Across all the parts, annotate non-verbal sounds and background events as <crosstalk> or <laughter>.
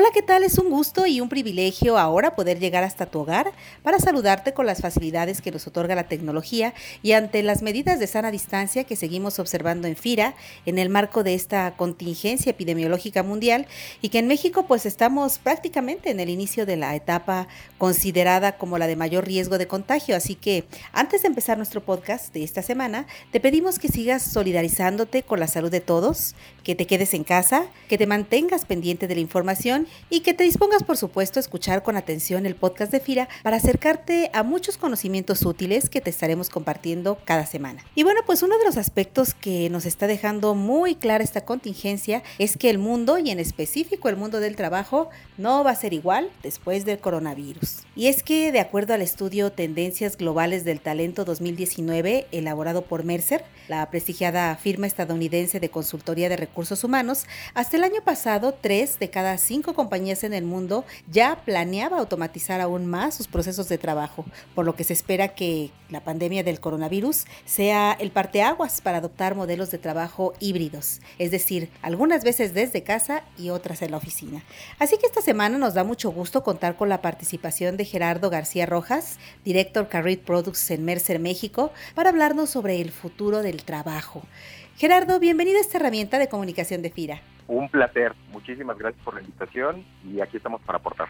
Hola, ¿qué tal? Es un gusto y un privilegio ahora poder llegar hasta tu hogar para saludarte con las facilidades que nos otorga la tecnología y ante las medidas de sana distancia que seguimos observando en FIRA en el marco de esta contingencia epidemiológica mundial y que en México pues estamos prácticamente en el inicio de la etapa considerada como la de mayor riesgo de contagio. Así que antes de empezar nuestro podcast de esta semana, te pedimos que sigas solidarizándote con la salud de todos, que te quedes en casa, que te mantengas pendiente de la información y que te dispongas, por supuesto, a escuchar con atención el podcast de FIRA para acercarte a muchos conocimientos útiles que te estaremos compartiendo cada semana. Y bueno, pues uno de los aspectos que nos está dejando muy clara esta contingencia es que el mundo, y en específico el mundo del trabajo, no va a ser igual después del coronavirus. Y es que, de acuerdo al estudio Tendencias Globales del Talento 2019, elaborado por Mercer, la prestigiada firma estadounidense de consultoría de recursos humanos, hasta el año pasado, tres de cada cinco compañías en el mundo ya planeaba automatizar aún más sus procesos de trabajo, por lo que se espera que la pandemia del coronavirus sea el parteaguas para adoptar modelos de trabajo híbridos, es decir, algunas veces desde casa y otras en la oficina. Así que esta semana nos da mucho gusto contar con la participación de Gerardo García Rojas, director Career Products en Mercer México, para hablarnos sobre el futuro del trabajo. Gerardo, bienvenido a esta herramienta de comunicación de FIRA. Un placer, muchísimas gracias por la invitación y aquí estamos para aportar.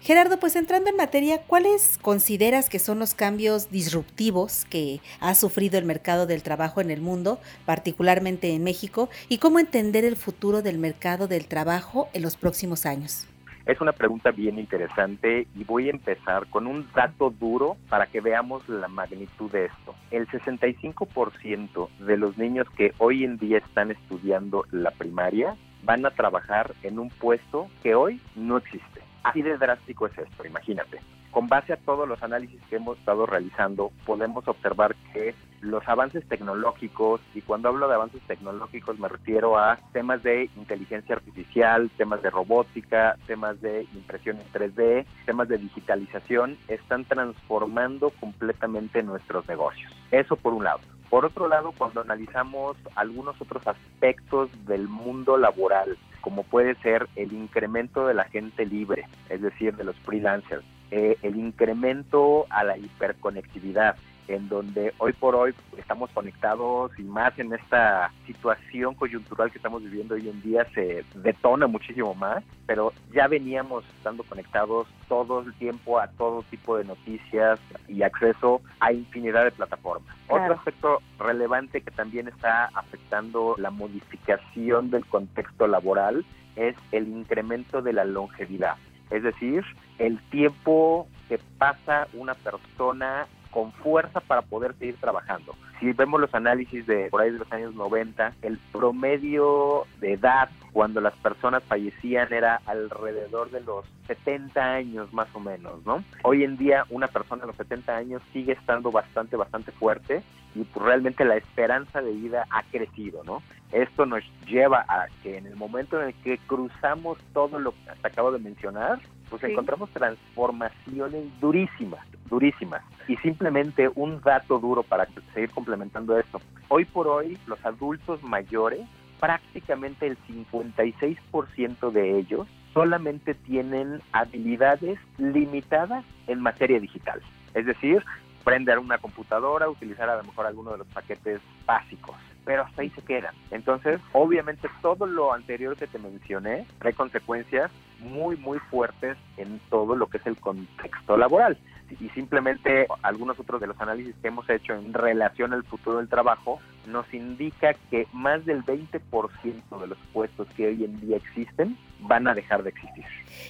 Gerardo, pues entrando en materia, ¿cuáles consideras que son los cambios disruptivos que ha sufrido el mercado del trabajo en el mundo, particularmente en México, y cómo entender el futuro del mercado del trabajo en los próximos años? Es una pregunta bien interesante y voy a empezar con un dato duro para que veamos la magnitud de esto. El 65% de los niños que hoy en día están estudiando la primaria van a trabajar en un puesto que hoy no existe. Así de drástico es esto, imagínate. Con base a todos los análisis que hemos estado realizando, podemos observar que los avances tecnológicos, y cuando hablo de avances tecnológicos me refiero a temas de inteligencia artificial, temas de robótica, temas de impresión en 3D, temas de digitalización, están transformando completamente nuestros negocios. Eso por un lado. Por otro lado, cuando analizamos algunos otros aspectos del mundo laboral, como puede ser el incremento de la gente libre, es decir, de los freelancers, eh, el incremento a la hiperconectividad, en donde hoy por hoy estamos conectados y más en esta situación coyuntural que estamos viviendo hoy en día se detona muchísimo más, pero ya veníamos estando conectados todo el tiempo a todo tipo de noticias y acceso a infinidad de plataformas. Otro aspecto relevante que también está afectando la modificación del contexto laboral es el incremento de la longevidad es decir, el tiempo que pasa una persona con fuerza para poder seguir trabajando. Si vemos los análisis de por ahí de los años 90, el promedio de edad cuando las personas fallecían era alrededor de los 70 años más o menos, ¿no? Hoy en día una persona a los 70 años sigue estando bastante, bastante fuerte y pues realmente la esperanza de vida ha crecido, ¿no? Esto nos lleva a que en el momento en el que cruzamos todo lo que hasta acabo de mencionar, pues encontramos transformaciones durísimas, durísimas. Y simplemente un dato duro para seguir complementando esto. Hoy por hoy los adultos mayores, prácticamente el 56% de ellos solamente tienen habilidades limitadas en materia digital. Es decir, prender una computadora, utilizar a lo mejor alguno de los paquetes básicos pero hasta ahí se quedan. Entonces, obviamente todo lo anterior que te mencioné trae consecuencias muy, muy fuertes en todo lo que es el contexto laboral. Y simplemente algunos otros de los análisis que hemos hecho en relación al futuro del trabajo nos indica que más del 20% de los puestos que hoy en día existen van a dejar de existir.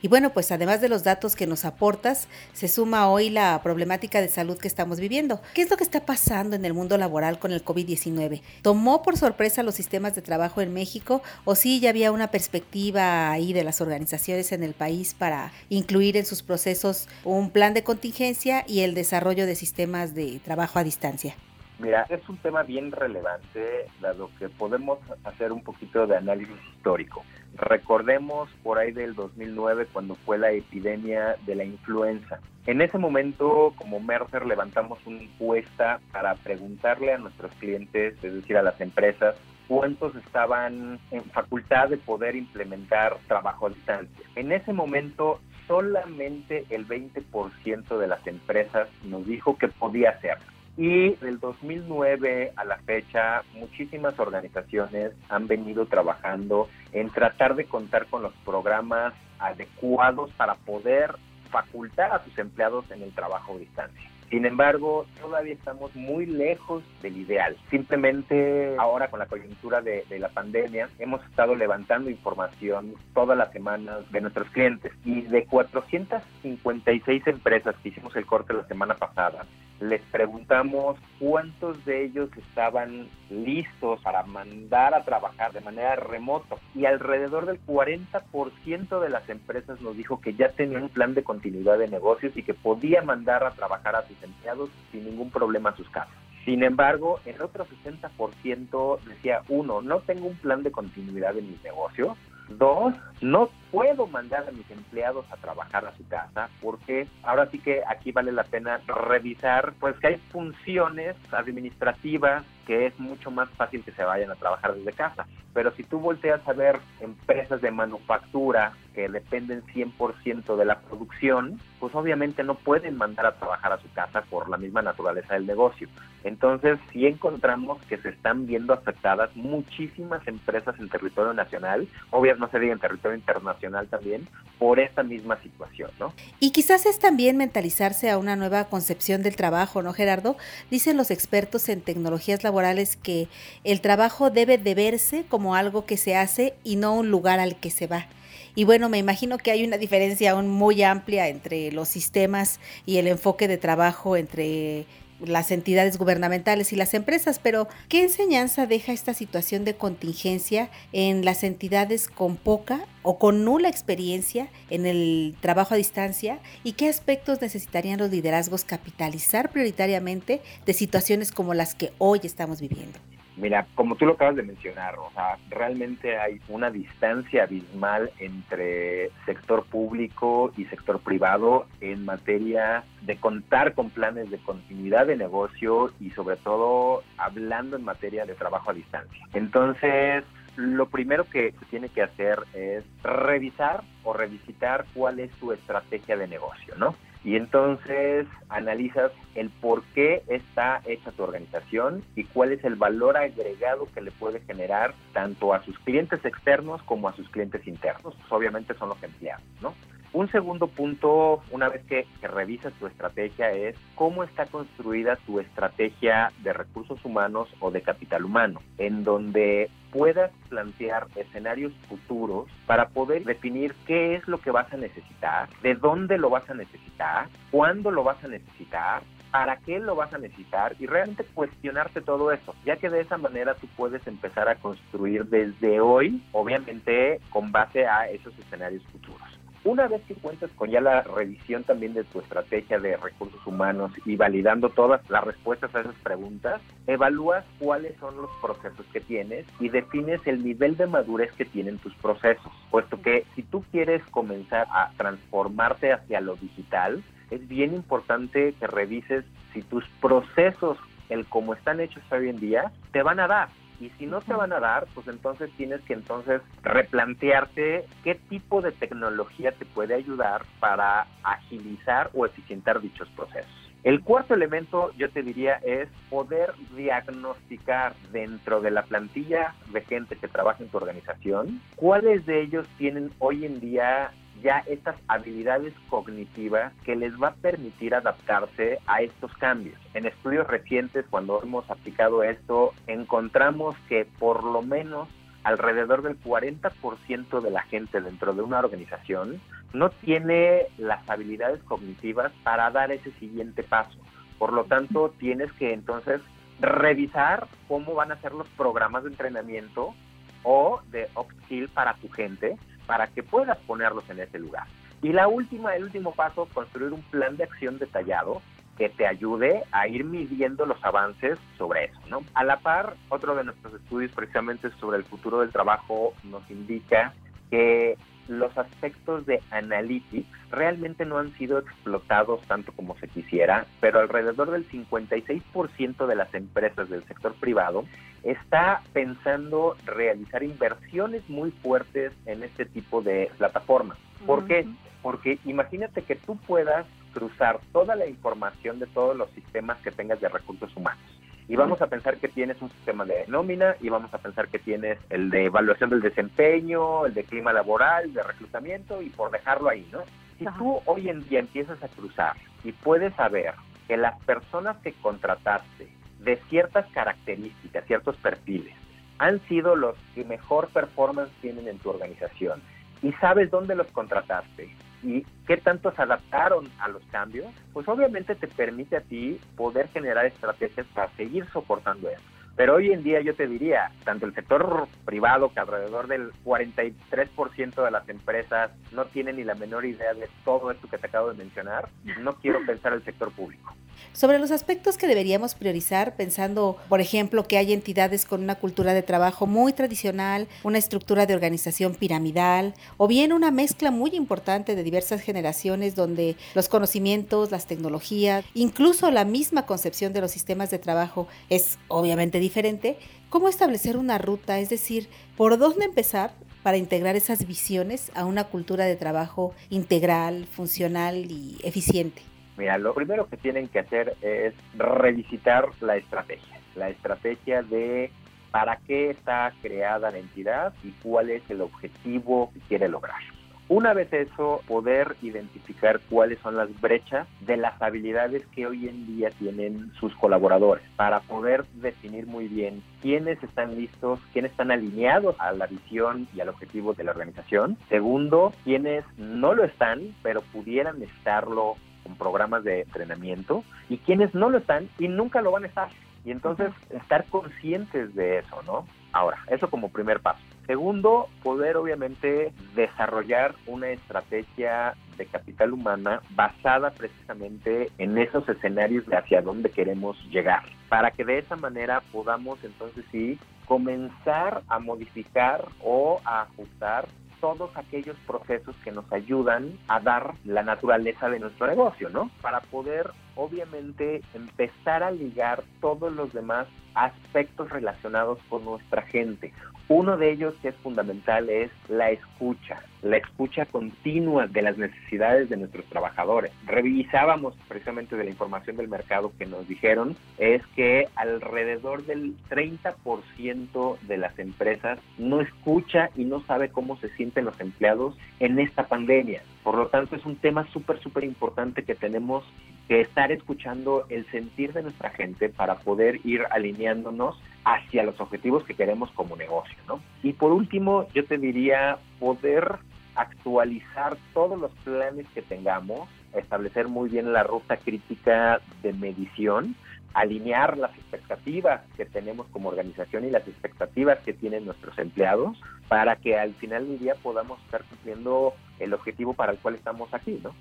Y bueno, pues además de los datos que nos aportas, se suma hoy la problemática de salud que estamos viviendo. ¿Qué es lo que está pasando en el mundo laboral con el COVID-19? ¿Tomó por sorpresa los sistemas de trabajo en México o sí ya había una perspectiva ahí de las organizaciones en el país para incluir en sus procesos un plan de contingencia y el desarrollo de sistemas de trabajo a distancia? Mira, es un tema bien relevante, dado que podemos hacer un poquito de análisis histórico. Recordemos por ahí del 2009 cuando fue la epidemia de la influenza. En ese momento, como Mercer, levantamos una encuesta para preguntarle a nuestros clientes, es decir, a las empresas, cuántos estaban en facultad de poder implementar trabajo a distancia. En ese momento, solamente el 20% de las empresas nos dijo que podía hacerlo. Y del 2009 a la fecha, muchísimas organizaciones han venido trabajando en tratar de contar con los programas adecuados para poder facultar a sus empleados en el trabajo a distancia. Sin embargo, todavía estamos muy lejos del ideal. Simplemente ahora con la coyuntura de, la pandemia hemos estado levantando información todas las semanas de nuestros clientes y de 456 empresas que hicimos el corte la semana pasada, les preguntamos cuántos de ellos estaban listos para mandar a trabajar de manera remota y alrededor del 40% de las empresas nos dijo que ya tenían un plan de continuidad de negocios y que podía mandar a trabajar a sus empleados sin ningún problema a sus casas. Sin embargo, el otro 60% decía, uno, no tengo un plan de continuidad en mi negocio, Dos, no puedo mandar a mis empleados a trabajar a su casa porque ahora sí que aquí vale la pena revisar pues que hay funciones administrativas que es mucho más fácil que se vayan a trabajar desde casa. Pero si tú volteas a ver empresas de manufactura que dependen 100% de la producción, pues obviamente no pueden mandar a trabajar a su casa por la misma naturaleza del negocio. Entonces sí encontramos que se están viendo afectadas muchísimas empresas en territorio nacional, obviamente no se diga en territorio internacional también, por esta misma situación, ¿no? Y quizás es también mentalizarse a una nueva concepción del trabajo, ¿no, Gerardo? Dicen los expertos en tecnologías laborales que el trabajo debe de verse como algo que se hace y no un lugar al que se va. Y bueno, me imagino que hay una diferencia aún muy amplia entre los sistemas y el enfoque de trabajo entre las entidades gubernamentales y las empresas, pero ¿qué enseñanza deja esta situación de contingencia en las entidades con poca o con nula experiencia en el trabajo a distancia y qué aspectos necesitarían los liderazgos capitalizar prioritariamente de situaciones como las que hoy estamos viviendo? Mira, como tú lo acabas de mencionar, o sea, realmente hay una distancia abismal entre sector público y sector privado en materia de contar con planes de continuidad de negocio y sobre todo hablando en materia de trabajo a distancia. Entonces, lo primero que se tiene que hacer es revisar o revisitar cuál es tu estrategia de negocio, ¿no? Y entonces analizas el por qué está hecha tu organización y cuál es el valor agregado que le puede generar tanto a sus clientes externos como a sus clientes internos. Pues obviamente son los empleados, ¿no? Un segundo punto, una vez que, revisas tu estrategia, es cómo está construida tu estrategia de recursos humanos o de capital humano, en donde puedas plantear escenarios futuros para poder definir qué es lo que vas a necesitar, de dónde lo vas a necesitar, cuándo lo vas a necesitar, para qué lo vas a necesitar y realmente cuestionarte todo eso, ya que de esa manera tú puedes empezar a construir desde hoy, obviamente con base a esos escenarios futuros. Una vez que cuentas con ya la revisión también de tu estrategia de recursos humanos y validando todas las respuestas a esas preguntas, evalúas cuáles son los procesos que tienes y defines el nivel de madurez que tienen tus procesos, puesto que si tú quieres comenzar a transformarte hacia lo digital, es bien importante que revises si tus procesos, el cómo están hechos hoy en día, te van a dar y si no te van a dar, pues entonces tienes que entonces replantearte qué tipo de tecnología te puede ayudar para agilizar o eficientar dichos procesos. El cuarto elemento, yo te diría, es poder diagnosticar dentro de la plantilla de gente que trabaja en tu organización cuáles de ellos tienen hoy en día ya estas habilidades cognitivas que les va a permitir adaptarse a estos cambios. En estudios recientes, cuando hemos aplicado esto, encontramos que por lo menos alrededor del 40% de la gente dentro de una organización no tiene las habilidades cognitivas para dar ese siguiente paso. Por lo tanto, tienes que entonces revisar cómo van a ser los programas de entrenamiento o de upskill para tu gente para que puedas ponerlos en ese lugar. Y la última, el último paso, construir un plan de acción detallado que te ayude a ir midiendo los avances sobre eso, ¿no? A la par, otro de nuestros estudios precisamente sobre el futuro del trabajo nos indica que los aspectos de analytics realmente no han sido explotados tanto como se quisiera, pero alrededor del 56% de las empresas del sector privado está pensando realizar inversiones muy fuertes en este tipo de plataformas. ¿Por qué? Porque imagínate que tú puedas cruzar toda la información de todos los sistemas que tengas de recursos humanos y vamos a pensar que tienes un sistema de nómina y vamos a pensar que tienes el de evaluación del desempeño, el de clima laboral, de reclutamiento y por dejarlo ahí, ¿no? Si tú hoy en día empiezas a cruzar y puedes saber que las personas que contrataste de ciertas características, ciertos perfiles, han sido los que mejor performance tienen en tu organización y sabes dónde los contrataste y qué tanto se adaptaron a los cambios, pues obviamente te permite a ti poder generar estrategias para seguir soportando eso. Pero hoy en día yo te diría, tanto el sector privado, que alrededor del 43% de las empresas no tienen ni la menor idea de todo esto que te acabo de mencionar, no quiero <laughs> pensar el sector público. Sobre los aspectos que deberíamos priorizar, pensando, por ejemplo, que hay entidades con una cultura de trabajo muy tradicional, una estructura de organización piramidal, o bien una mezcla muy importante de diversas generaciones donde los conocimientos, las tecnologías, incluso la misma concepción de los sistemas de trabajo es obviamente diferente, ¿cómo establecer una ruta? Es decir, ¿por dónde empezar para integrar esas visiones a una cultura de trabajo integral, funcional y eficiente? Mira, lo primero que tienen que hacer es revisitar la estrategia, la estrategia de para qué está creada la entidad y cuál es el objetivo que quiere lograr. Una vez eso, poder identificar cuáles son las brechas de las habilidades que hoy en día tienen sus colaboradores para poder definir muy bien quiénes están listos, quiénes están alineados a la visión y al objetivo de la organización. Segundo, quiénes no lo están, pero pudieran estarlo con programas de entrenamiento y quienes no lo están y nunca lo van a estar. Y entonces estar conscientes de eso, ¿no? Ahora, eso como primer paso. Segundo, poder obviamente desarrollar una estrategia de capital humana basada precisamente en esos escenarios de hacia dónde queremos llegar, para que de esa manera podamos entonces sí comenzar a modificar o a ajustar todos aquellos procesos que nos ayudan a dar la naturaleza de nuestro negocio, ¿no? Para poder obviamente empezar a ligar todos los demás aspectos relacionados con nuestra gente. Uno de ellos que es fundamental es la escucha, la escucha continua de las necesidades de nuestros trabajadores. Revisábamos precisamente de la información del mercado que nos dijeron es que alrededor del 30% de las empresas no escucha y no sabe cómo se sienten los empleados en esta pandemia. Por lo tanto, es un tema súper, súper importante que tenemos que estar escuchando el sentir de nuestra gente para poder ir alineándonos hacia los objetivos que queremos como negocio, ¿no? Y por último, yo te diría poder actualizar todos los planes que tengamos, establecer muy bien la ruta crítica de medición alinear las expectativas que tenemos como organización y las expectativas que tienen nuestros empleados para que al final del día podamos estar cumpliendo el objetivo para el cual estamos aquí, ¿no?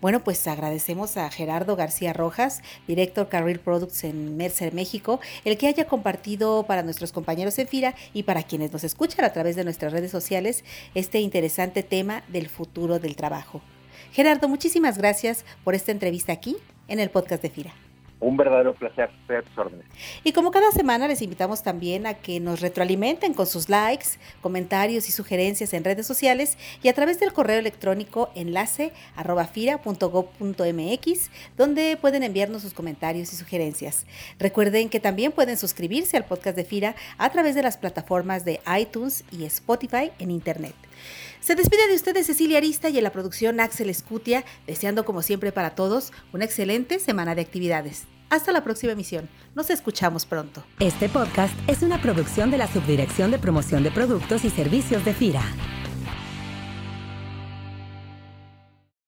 Bueno, pues agradecemos a Gerardo García Rojas, director Career Products en Mercer México, el que haya compartido para nuestros compañeros en FIRA y para quienes nos escuchan a través de nuestras redes sociales este interesante tema del futuro del trabajo. Gerardo, muchísimas gracias por esta entrevista aquí en el podcast de FIRA. Un verdadero placer ser tus órdenes. Y como cada semana les invitamos también a que nos retroalimenten con sus likes, comentarios y sugerencias en redes sociales y a través del correo electrónico enlace fira.gov.mx donde pueden enviarnos sus comentarios y sugerencias. Recuerden que también pueden suscribirse al podcast de Fira a través de las plataformas de iTunes y Spotify en Internet. Se despide de ustedes Cecilia Arista y en la producción Axel Escutia, deseando como siempre para todos una excelente semana de actividades. Hasta la próxima emisión. Nos escuchamos pronto. Este podcast es una producción de la Subdirección de Promoción de Productos y Servicios de FIRA.